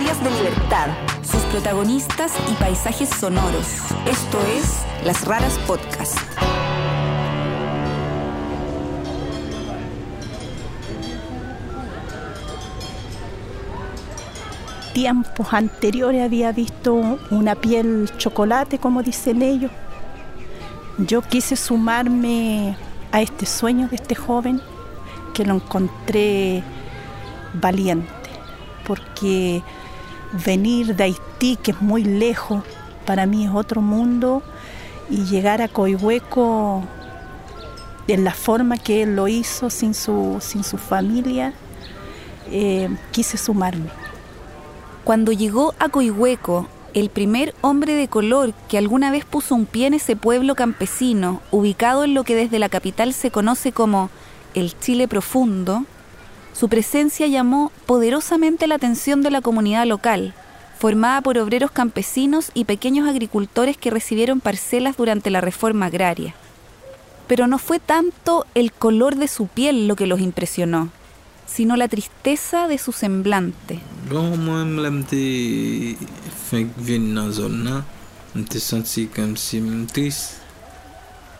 historias de libertad, sus protagonistas y paisajes sonoros. Esto es Las Raras Podcast. Tiempos anteriores había visto una piel chocolate, como dicen ellos. Yo quise sumarme a este sueño de este joven que lo encontré valiente, porque venir de Haití, que es muy lejos, para mí es otro mundo, y llegar a Coihueco en la forma que él lo hizo, sin su, sin su familia, eh, quise sumarme. Cuando llegó a Coihueco, el primer hombre de color que alguna vez puso un pie en ese pueblo campesino, ubicado en lo que desde la capital se conoce como el Chile profundo, su presencia llamó poderosamente la atención de la comunidad local, formada por obreros campesinos y pequeños agricultores que recibieron parcelas durante la reforma agraria. Pero no fue tanto el color de su piel lo que los impresionó, sino la tristeza de su semblante.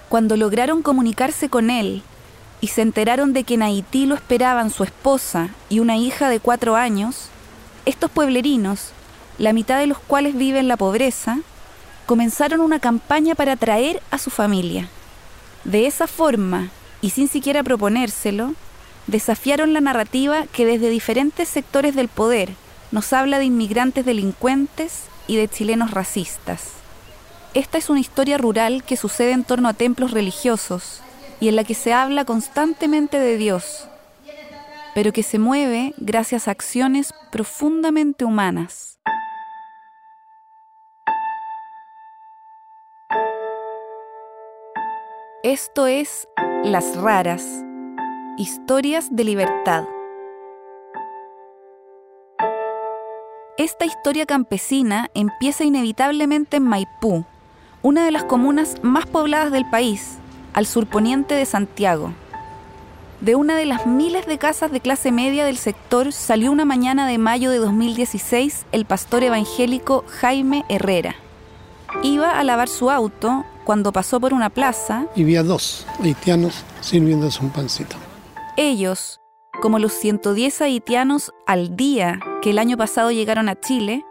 Cuando lograron comunicarse con él y se enteraron de que en Haití lo esperaban su esposa y una hija de cuatro años, estos pueblerinos, la mitad de los cuales vive en la pobreza, comenzaron una campaña para atraer a su familia. De esa forma, y sin siquiera proponérselo, desafiaron la narrativa que desde diferentes sectores del poder nos habla de inmigrantes delincuentes y de chilenos racistas. Esta es una historia rural que sucede en torno a templos religiosos y en la que se habla constantemente de Dios, pero que se mueve gracias a acciones profundamente humanas. Esto es Las Raras, historias de libertad. Esta historia campesina empieza inevitablemente en Maipú, una de las comunas más pobladas del país, al surponiente de Santiago. De una de las miles de casas de clase media del sector salió una mañana de mayo de 2016 el pastor evangélico Jaime Herrera. Iba a lavar su auto cuando pasó por una plaza y vi a dos haitianos sirviéndose un pancito. Ellos, como los 110 haitianos al día que el año pasado llegaron a Chile,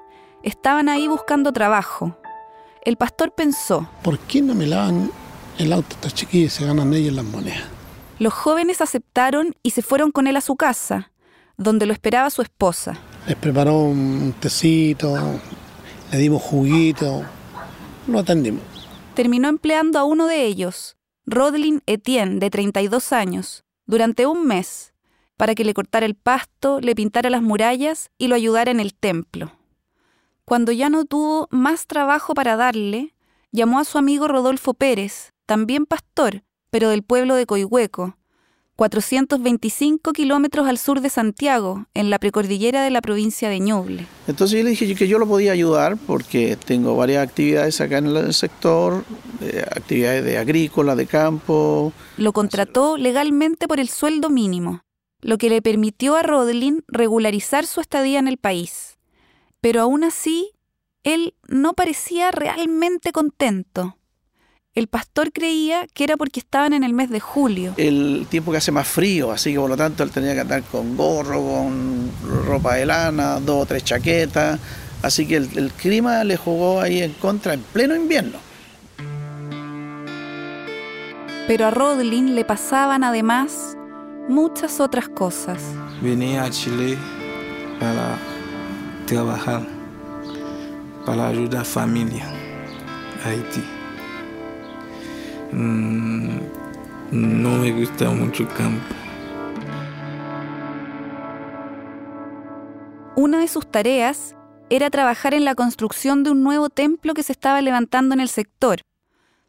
estaban ahí buscando trabajo. El pastor pensó, ¿por qué no me lavan el auto está chiquillo y se ganan ellos las monedas. Los jóvenes aceptaron y se fueron con él a su casa, donde lo esperaba su esposa. Les preparó un tecito, le dimos juguito, lo atendimos. Terminó empleando a uno de ellos, Rodlin Etienne, de 32 años, durante un mes, para que le cortara el pasto, le pintara las murallas y lo ayudara en el templo. Cuando ya no tuvo más trabajo para darle, llamó a su amigo Rodolfo Pérez, también pastor, pero del pueblo de Coihueco, 425 kilómetros al sur de Santiago, en la precordillera de la provincia de Ñuble. Entonces yo le dije que yo lo podía ayudar porque tengo varias actividades acá en el sector, actividades de agrícola, de campo. Lo contrató legalmente por el sueldo mínimo, lo que le permitió a Rodlin regularizar su estadía en el país. Pero aún así, él no parecía realmente contento. El pastor creía que era porque estaban en el mes de julio. El tiempo que hace más frío, así que por lo tanto él tenía que andar con gorro, con ropa de lana, dos o tres chaquetas. Así que el, el clima le jugó ahí en contra en pleno invierno. Pero a Rodlin le pasaban además muchas otras cosas. Venía a Chile para trabajar, para ayudar a familia a Haití. Mm, no me gusta mucho el campo. Una de sus tareas era trabajar en la construcción de un nuevo templo que se estaba levantando en el sector.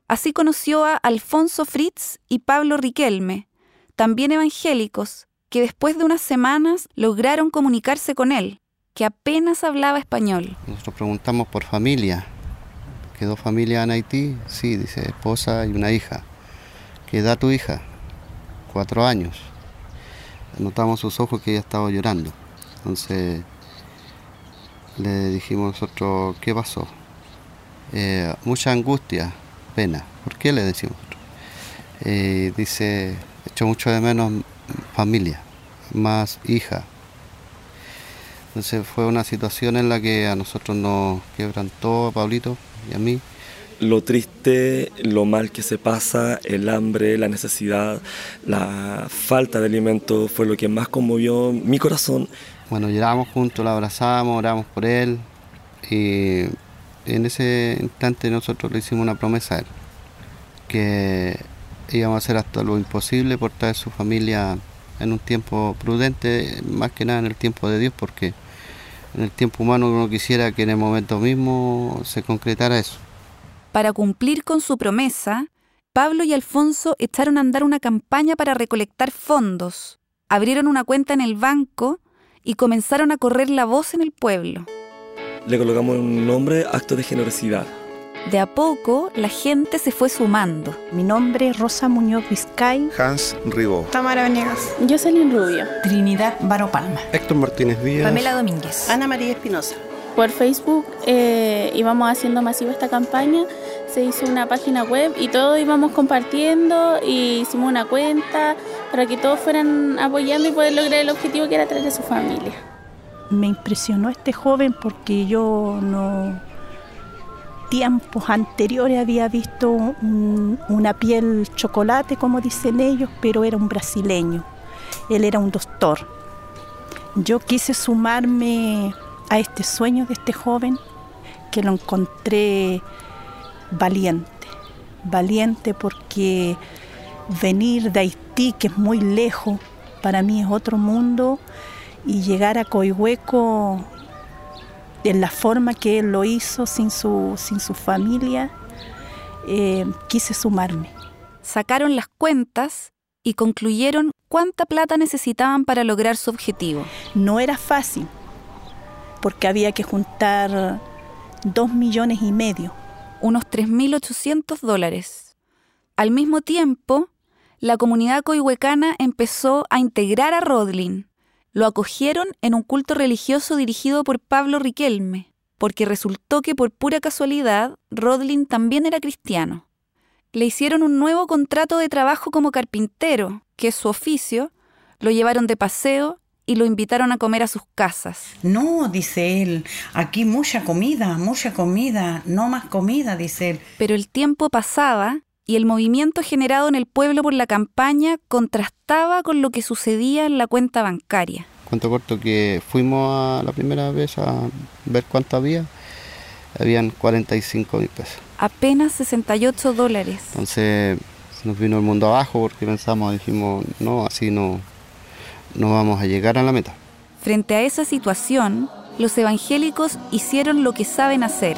Así conoció a Alfonso Fritz y Pablo Riquelme, también evangélicos, que después de unas semanas lograron comunicarse con él, que apenas hablaba español. Nosotros preguntamos por familia, ¿Quedó familia en Haití? Sí, dice, esposa y una hija. ¿Qué edad tu hija? Cuatro años. Notamos sus ojos que ella estaba llorando. Entonces Le dijimos nosotros, ¿qué pasó? Eh, mucha angustia, pena. ¿Por qué le decimos? Eh, dice, echo mucho de menos familia, más hija. Entonces fue una situación en la que a nosotros nos quebrantó, a Pablito y a mí. Lo triste, lo mal que se pasa, el hambre, la necesidad, la falta de alimento fue lo que más conmovió mi corazón. Bueno, llorábamos juntos, lo abrazábamos, oramos por él y en ese instante nosotros le hicimos una promesa a él, que íbamos a hacer hasta lo imposible por traer su familia en un tiempo prudente, más que nada en el tiempo de Dios, porque en el tiempo humano uno quisiera que en el momento mismo se concretara eso. Para cumplir con su promesa, Pablo y Alfonso echaron a andar una campaña para recolectar fondos, abrieron una cuenta en el banco y comenzaron a correr la voz en el pueblo. Le colocamos un nombre, acto de generosidad. De a poco, la gente se fue sumando. Mi nombre es Rosa Muñoz Vizcay. Hans Ribó. Tamara Venegas. Jocelyn Rubio. Trinidad Baro Palma. Héctor Martínez Díaz. Pamela Domínguez. Ana María Espinosa. Por Facebook eh, íbamos haciendo masiva esta campaña. Se hizo una página web y todos íbamos compartiendo y hicimos una cuenta para que todos fueran apoyando y poder lograr el objetivo que era traer a su familia. Me impresionó este joven porque yo no tiempos anteriores había visto un, una piel chocolate, como dicen ellos, pero era un brasileño. Él era un doctor. Yo quise sumarme a este sueño de este joven que lo encontré valiente. Valiente porque venir de Haití, que es muy lejos, para mí es otro mundo, y llegar a Coihueco en la forma que él lo hizo, sin su, sin su familia, eh, quise sumarme. Sacaron las cuentas y concluyeron cuánta plata necesitaban para lograr su objetivo. No era fácil, porque había que juntar dos millones y medio. Unos 3.800 dólares. Al mismo tiempo, la comunidad coihuecana empezó a integrar a Rodlin lo acogieron en un culto religioso dirigido por Pablo Riquelme, porque resultó que por pura casualidad Rodlin también era cristiano. Le hicieron un nuevo contrato de trabajo como carpintero, que es su oficio, lo llevaron de paseo y lo invitaron a comer a sus casas. No, dice él, aquí mucha comida, mucha comida, no más comida, dice él. Pero el tiempo pasaba y el movimiento generado en el pueblo por la campaña contrastaba con lo que sucedía en la cuenta bancaria. Cuento corto que fuimos a la primera vez a ver cuánto había, habían 45 mil pesos. Apenas 68 dólares. Entonces nos vino el mundo abajo porque pensamos, dijimos, no, así no, no vamos a llegar a la meta. Frente a esa situación, los evangélicos hicieron lo que saben hacer.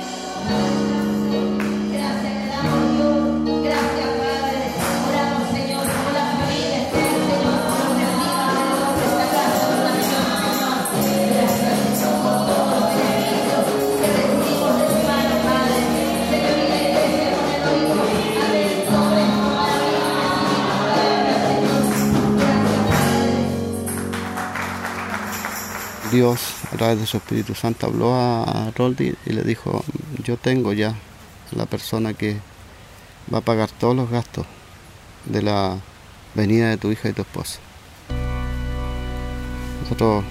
Dios a través de su Espíritu Santo habló a Roldi y le dijo, yo tengo ya la persona que va a pagar todos los gastos de la venida de tu hija y tu esposa. Nosotros,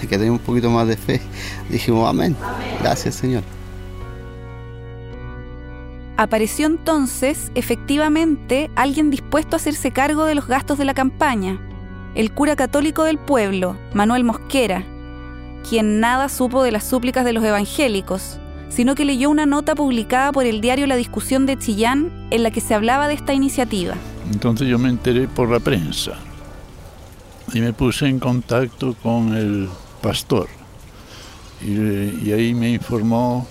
que tenemos un poquito más de fe, dijimos, amén, gracias Señor. Apareció entonces, efectivamente, alguien dispuesto a hacerse cargo de los gastos de la campaña el cura católico del pueblo, Manuel Mosquera, quien nada supo de las súplicas de los evangélicos, sino que leyó una nota publicada por el diario La Discusión de Chillán en la que se hablaba de esta iniciativa. Entonces yo me enteré por la prensa y me puse en contacto con el pastor y, ahí me informó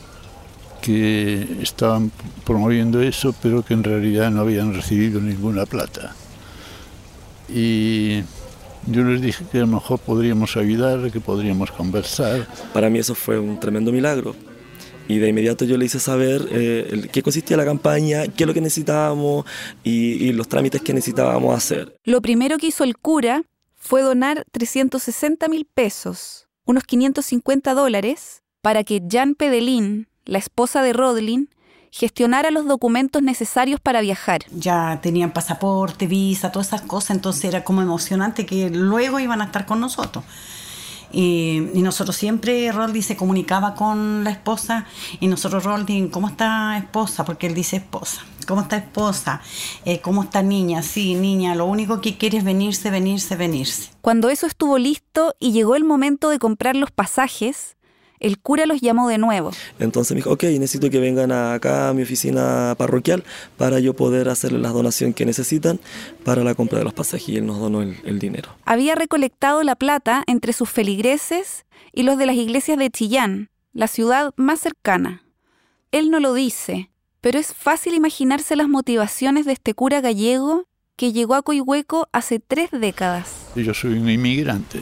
que estaban promoviendo eso, pero que en realidad no habían recibido ninguna plata. Y yo les dije que a lo mejor podríamos ayudar, que podríamos conversar. Para mí eso fue un tremendo milagro. Y de inmediato yo le hice saber eh, qué consistía la campaña, qué es lo que necesitábamos y, y los trámites que necesitábamos hacer. Lo primero que hizo el cura fue donar 360 mil pesos, unos 550 dólares, para que Jan Pedelín, la esposa de Rodlin, gestionara los documentos necesarios para viajar. Ya tenían pasaporte, visa, todas esas cosas, entonces era como emocionante que luego iban a estar con nosotros. Y, y nosotros siempre, Roldi se comunicaba con la esposa y nosotros, Roldi, ¿cómo está esposa? Porque él dice esposa. ¿Cómo está esposa? Eh, ¿Cómo está niña? Sí, niña, lo único que quiere es venirse, venirse, venirse. Cuando eso estuvo listo y llegó el momento de comprar los pasajes, el cura los llamó de nuevo. Entonces me dijo, ok, necesito que vengan acá a mi oficina parroquial para yo poder hacerle la donación que necesitan para la compra de los pasajes y él nos donó el, el dinero. Había recolectado la plata entre sus feligreses y los de las iglesias de Chillán, la ciudad más cercana. Él no lo dice, pero es fácil imaginarse las motivaciones de este cura gallego que llegó a Coihueco hace tres décadas. Yo soy un inmigrante.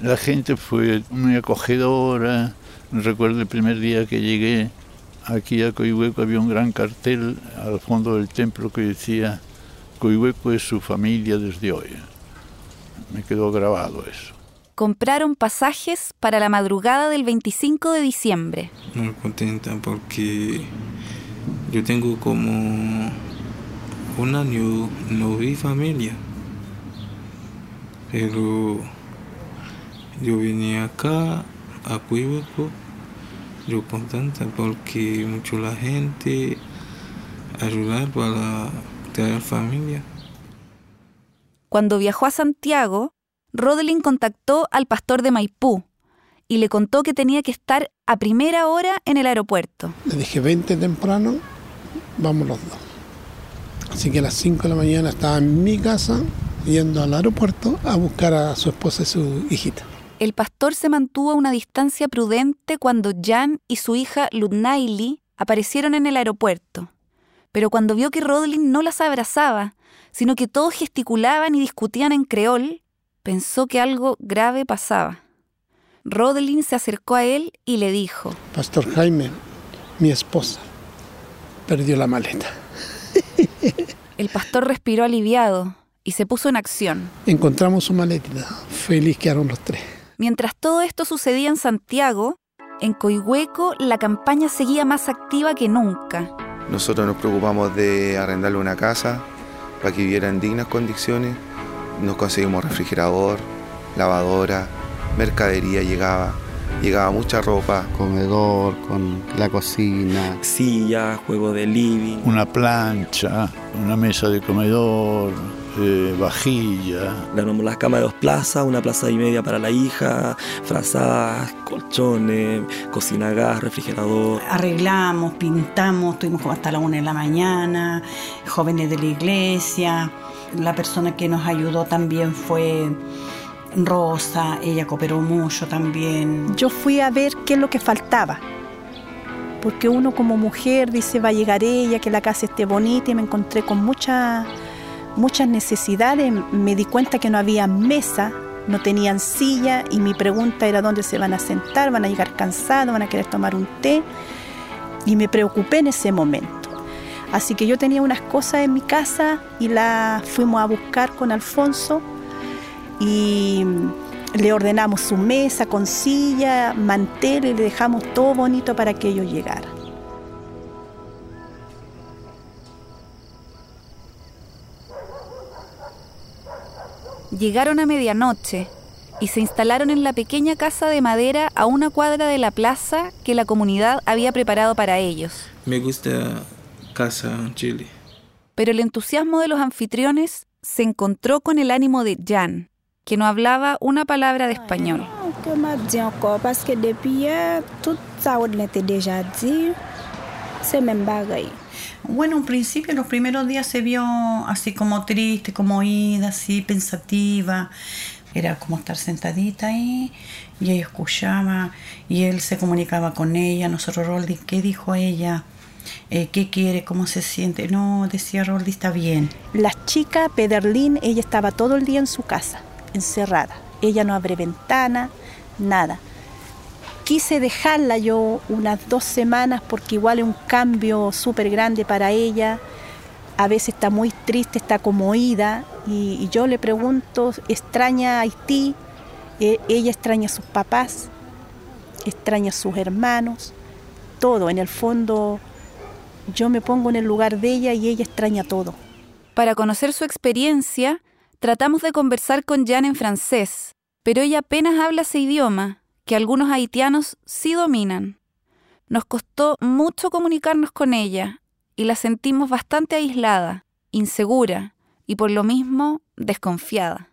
La gente fue muy acogedora. Recuerdo el primer día que llegué aquí a Coihueco había un gran cartel al fondo del templo que decía Coihueco es su familia desde hoy. Me quedó grabado eso. Compraron pasajes para la madrugada del 25 de diciembre. Muy contenta porque yo tengo como un año no vi familia. Pero yo vine acá a Cuihueco, yo contenta porque mucho la gente ayudar para traer familia. Cuando viajó a Santiago, Rodelin contactó al pastor de Maipú y le contó que tenía que estar a primera hora en el aeropuerto. Le dije, 20 temprano, vamos los dos. Así que a las 5 de la mañana estaba en mi casa yendo al aeropuerto a buscar a su esposa y su hijita. El pastor se mantuvo a una distancia prudente cuando Jan y su hija Ludnaili aparecieron en el aeropuerto. Pero cuando vio que Rodlin no las abrazaba, sino que todos gesticulaban y discutían en creol, pensó que algo grave pasaba. Rodlin se acercó a él y le dijo, Pastor Jaime, mi esposa, perdió la maleta. El pastor respiró aliviado y se puso en acción. Encontramos su maletita. Feliz quedaron los tres. Mientras todo esto sucedía en Santiago, en Coihueco la campaña seguía más activa que nunca. Nosotros nos preocupamos de arrendarle una casa para que viviera en dignas condiciones. Nos conseguimos refrigerador, lavadora, mercadería llegaba, llegaba mucha ropa. Comedor, con la cocina. Silla, juego de living. Una plancha, una mesa de comedor, eh, vajilla. Le armamos las camas de dos plazas, una plaza y media para la hija, frazadas, colchones, cocina a gas, refrigerador. Arreglamos, pintamos, tuvimos como hasta la una de la mañana, jóvenes de la iglesia. La persona que nos ayudó también fue Rosa, ella cooperó mucho también. Yo fui a ver qué es lo que faltaba. Porque uno como mujer dice, va a llegar ella, que la casa esté bonita y me encontré con muchas muchas necesidades. Me di cuenta que no había mesa, no tenían silla y mi pregunta era dónde se van a sentar, van a llegar cansados, van a querer tomar un té. Y me preocupé en ese momento. Así que yo tenía unas cosas en mi casa y las fuimos a buscar con Alfonso y le ordenamos su mesa con silla, mantel y le dejamos todo bonito para que ellos llegaran. Llegaron a medianoche y se instalaron en la pequeña casa de madera a una cuadra de la plaza que la comunidad había preparado para ellos. Me gusta casa en Chile. Pero el entusiasmo de los anfitriones se encontró con el ánimo de Jan, que no hablaba una palabra de español. Bueno, en principio los primeros días se vio así como triste, como ida, así pensativa. Era como estar sentadita ahí y ella escuchaba y él se comunicaba con ella. Nosotros, Roldi, ¿qué dijo ella? Eh, ¿Qué quiere? ¿Cómo se siente? No, decía Roldi, está bien. La chica Pederlín, ella estaba todo el día en su casa, encerrada. Ella no abre ventana, nada. Quise dejarla yo unas dos semanas porque igual es un cambio súper grande para ella. A veces está muy triste, está como ida y, y yo le pregunto, ¿extraña Haití? E- ella extraña a sus papás, extraña a sus hermanos, todo. En el fondo, yo me pongo en el lugar de ella y ella extraña todo. Para conocer su experiencia, tratamos de conversar con Jan en francés, pero ella apenas habla ese idioma, que algunos haitianos sí dominan. Nos costó mucho comunicarnos con ella y la sentimos bastante aislada, insegura y por lo mismo desconfiada.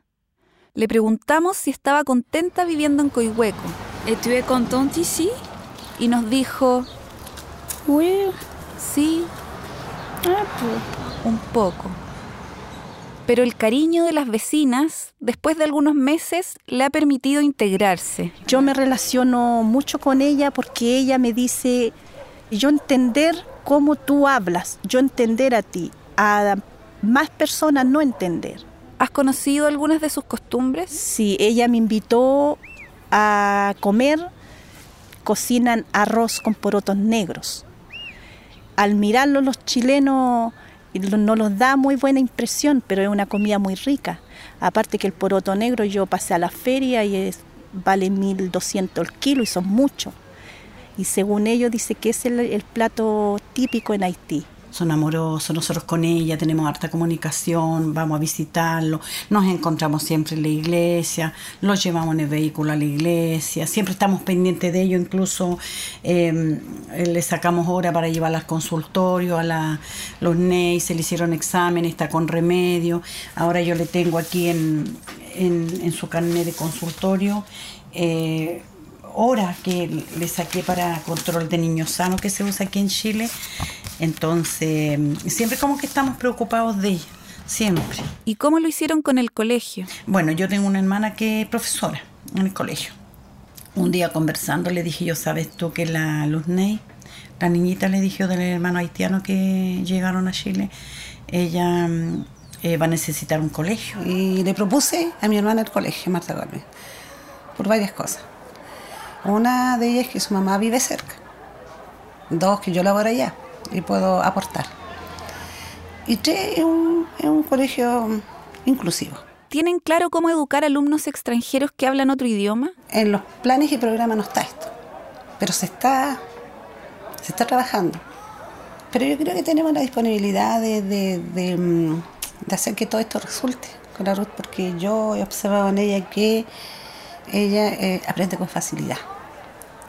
Le preguntamos si estaba contenta viviendo en Coihueco. ¿Et tu es contente ici? Y nos dijo, Oui, sí, un poco. Pero el cariño de las vecinas, después de algunos meses, le ha permitido integrarse. Yo me relaciono mucho con ella porque ella me dice, yo entender cómo tú hablas, yo entender a ti, a más personas no entender. ¿Has conocido algunas de sus costumbres? Sí, ella me invitó a comer, cocinan arroz con porotos negros. Al mirarlo los chilenos no los da muy buena impresión, pero es una comida muy rica. Aparte que el poroto negro yo pasé a la feria y vale 1.200 el kilo y son muchos. Y según ellos dice que es el plato típico en Haití. Son amorosos, nosotros con ella tenemos harta comunicación, vamos a visitarlo, nos encontramos siempre en la iglesia, los llevamos en el vehículo a la iglesia, siempre estamos pendientes de ello, incluso eh, le sacamos hora para llevarla al consultorio, a la, los NEI, se le hicieron exámenes, está con remedio, ahora yo le tengo aquí en, en, su carnet de consultorio. eh, hora que le saqué para control de niños sanos que se usa aquí en Chile. Entonces, siempre como que estamos preocupados de ella, siempre. ¿Y cómo lo hicieron con el colegio? Bueno, yo tengo una hermana que es profesora en el colegio. Un día conversando le dije yo, ¿sabes tú que la Luz Ney, la niñita le dijo del hermano haitiano que llegaron a Chile, ella mm, eh, va a necesitar un colegio? Y le propuse a mi hermana el colegio, Marta Gómez, por varias cosas. Una de ellas es que su mamá vive cerca. Dos, que yo laboro allá y puedo aportar. Y tres, es un, es un colegio inclusivo. ¿Tienen claro cómo educar alumnos extranjeros que hablan otro idioma? En los planes y programas no está esto, pero se está, se está trabajando. Pero yo creo que tenemos la disponibilidad de, de, de, mm, de hacer que todo esto resulte con la Ruth, porque yo he observado en ella que ella eh, aprende con facilidad,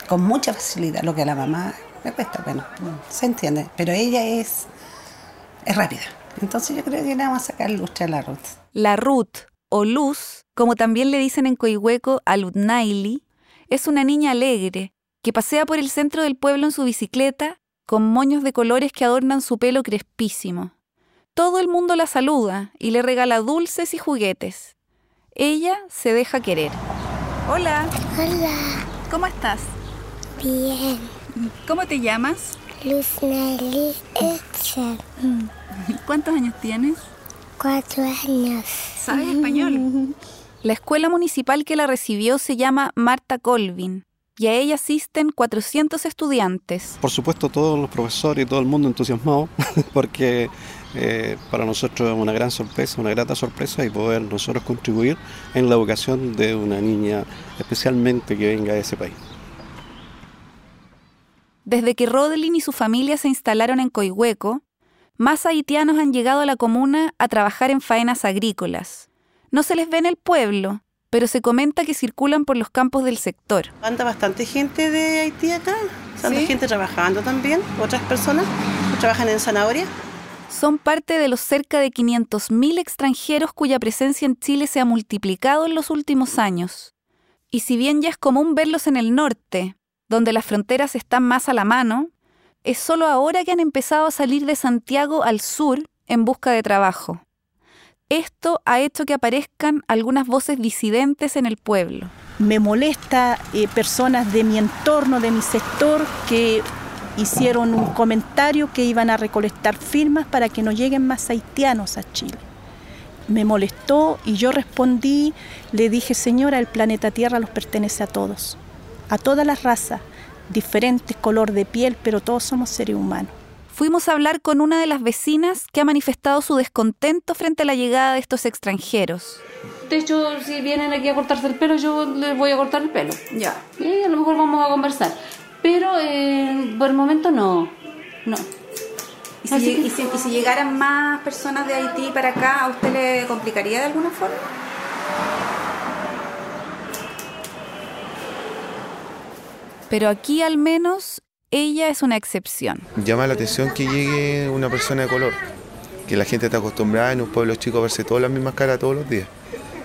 con mucha facilidad, lo que a la mamá cuesta, bueno, se entiende, pero ella es, es rápida. Entonces yo creo que le vamos a sacar lustre a la Ruth. La Ruth, o Luz, como también le dicen en Coihueco a Lutnaili, es una niña alegre que pasea por el centro del pueblo en su bicicleta con moños de colores que adornan su pelo crespísimo. Todo el mundo la saluda y le regala dulces y juguetes. Ella se deja querer. Hola, Hola, ¿cómo estás? bien. ¿Cómo te llamas? Luz Nelly Etcher, ¿Cuántos años tienes? cuatro años. ¿Sabes español? La escuela municipal que la recibió se llama Marta Colvin y a ella asisten 400 estudiantes. Por supuesto, todos los profesores y todo el mundo entusiasmado, porque eh, para nosotros es una gran sorpresa, una grata sorpresa y poder nosotros contribuir en la educación de una niña, especialmente que venga de ese país. Desde que Rodelin y su familia se instalaron en Coihueco, más haitianos han llegado a la comuna a trabajar en faenas agrícolas. No se les ve en el pueblo, pero se comenta que circulan por los campos del sector. Anda bastante gente de Haití acá, anda gente trabajando también, otras personas que trabajan en zanahoria. Son parte de los cerca de 500.000 extranjeros cuya presencia en Chile se ha multiplicado en los últimos años. Y si bien ya es común verlos en el norte, donde las fronteras están más a la mano, es solo ahora que han empezado a salir de Santiago al sur en busca de trabajo. Esto ha hecho que aparezcan algunas voces disidentes en el pueblo. Me molesta eh, personas de mi entorno, de mi sector, que hicieron un comentario que iban a recolectar firmas para que no lleguen más haitianos a Chile. Me molestó y yo respondí, le dije, señora, el planeta Tierra los pertenece a todos, a todas las razas, diferentes color de piel, pero todos somos seres humanos. Fuimos a hablar con una de las vecinas que ha manifestado su descontento frente a la llegada de estos extranjeros. de hecho, si vienen aquí a cortarse el pelo, yo les voy a cortar el pelo. Ya. Y a lo mejor vamos a conversar. Pero eh, por el momento no. No. ¿Y si, que- y si- y si llegaran más personas de Haití para acá, ¿a usted le complicaría de alguna forma? Pero aquí al menos ella es una excepción. Llama la atención que llegue una persona de color, que la gente está acostumbrada en un pueblo chico a verse todas las mismas caras todos los días.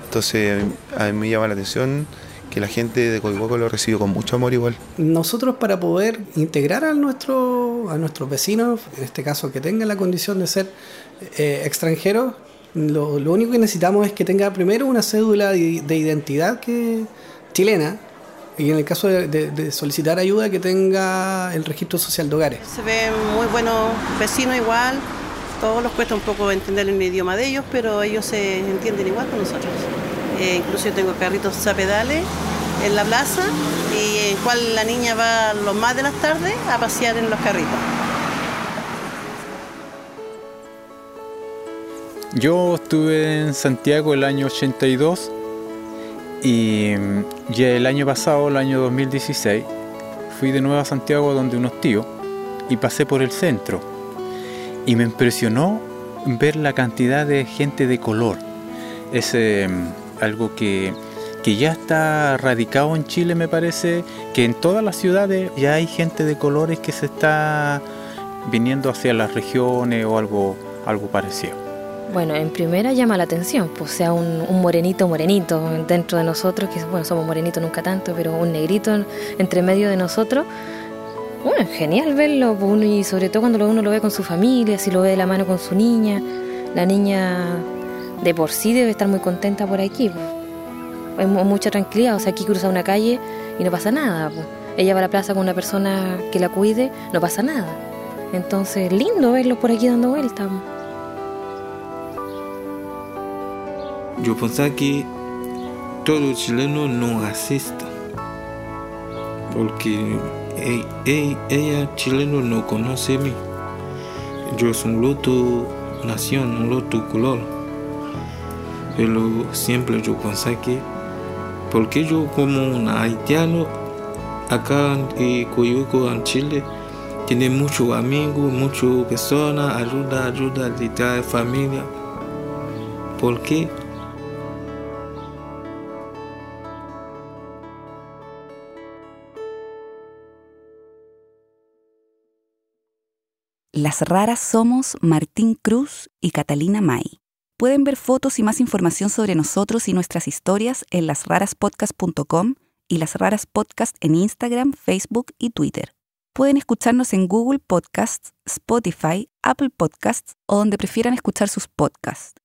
Entonces a mí me llama la atención que la gente de Coihueco lo recibe con mucho amor igual. Nosotros para poder integrar a, nuestro, a nuestros vecinos, en este caso que tengan la condición de ser eh, extranjeros, lo, lo único que necesitamos es que tenga primero una cédula de, de identidad que, chilena y en el caso de, de- de solicitar ayuda que tenga el registro social de hogares. Se ven muy buenos vecinos igual, todos los cuesta un poco entender el idioma de ellos, pero ellos se entienden igual con nosotros. Eh, incluso yo tengo carritos a pedales en la plaza y en cual la niña va los más de las tardes a pasear en los carritos. Yo estuve en Santiago el año 82 y ya el año pasado, el año 2016, fui de nuevo a Santiago donde unos tíos y pasé por el centro y me impresionó ver la cantidad de gente de color. Es eh, algo que, que ya está radicado en Chile, me parece, que en todas las ciudades ya hay gente de colores que se está viniendo hacia las regiones o algo, algo parecido. Bueno, en primera llama la atención, pues sea un, morenito morenito dentro de nosotros, que bueno, somos morenitos nunca tanto, pero un negrito en- entre medio de nosotros. Bueno, genial verlo, pues, uno, y sobre todo cuando uno lo ve con su familia, si lo ve de la mano con su niña. La niña de por sí debe estar muy contenta por aquí. pues. Hay mu- mucha tranquilidad, o sea, aquí cruza una calle y no pasa nada. pues. Ella va a la plaza con una persona que la cuide, no pasa nada. Entonces, lindo verlos por aquí dando vueltas. Yo pensaba que todo chileno no racista. Porque e- e- ella, chileno, no conoce a mí. Yo soy un otro nación, un otro color. Pero siempre yo pensaba que, porque yo como un haitiano, acá en Coyuco, en Chile, tiene muchos amigos, muchas personas, ayuda, ayuda, literal, familia. ¿Por qué? Las raras somos Martín Cruz y Catalina May. Pueden ver fotos y más información sobre nosotros y nuestras historias en lasraraspodcast.com y Las Raras Podcast en Instagram, Facebook y Twitter. Pueden escucharnos en Google Podcasts, Spotify, Apple Podcasts o donde prefieran escuchar sus podcasts.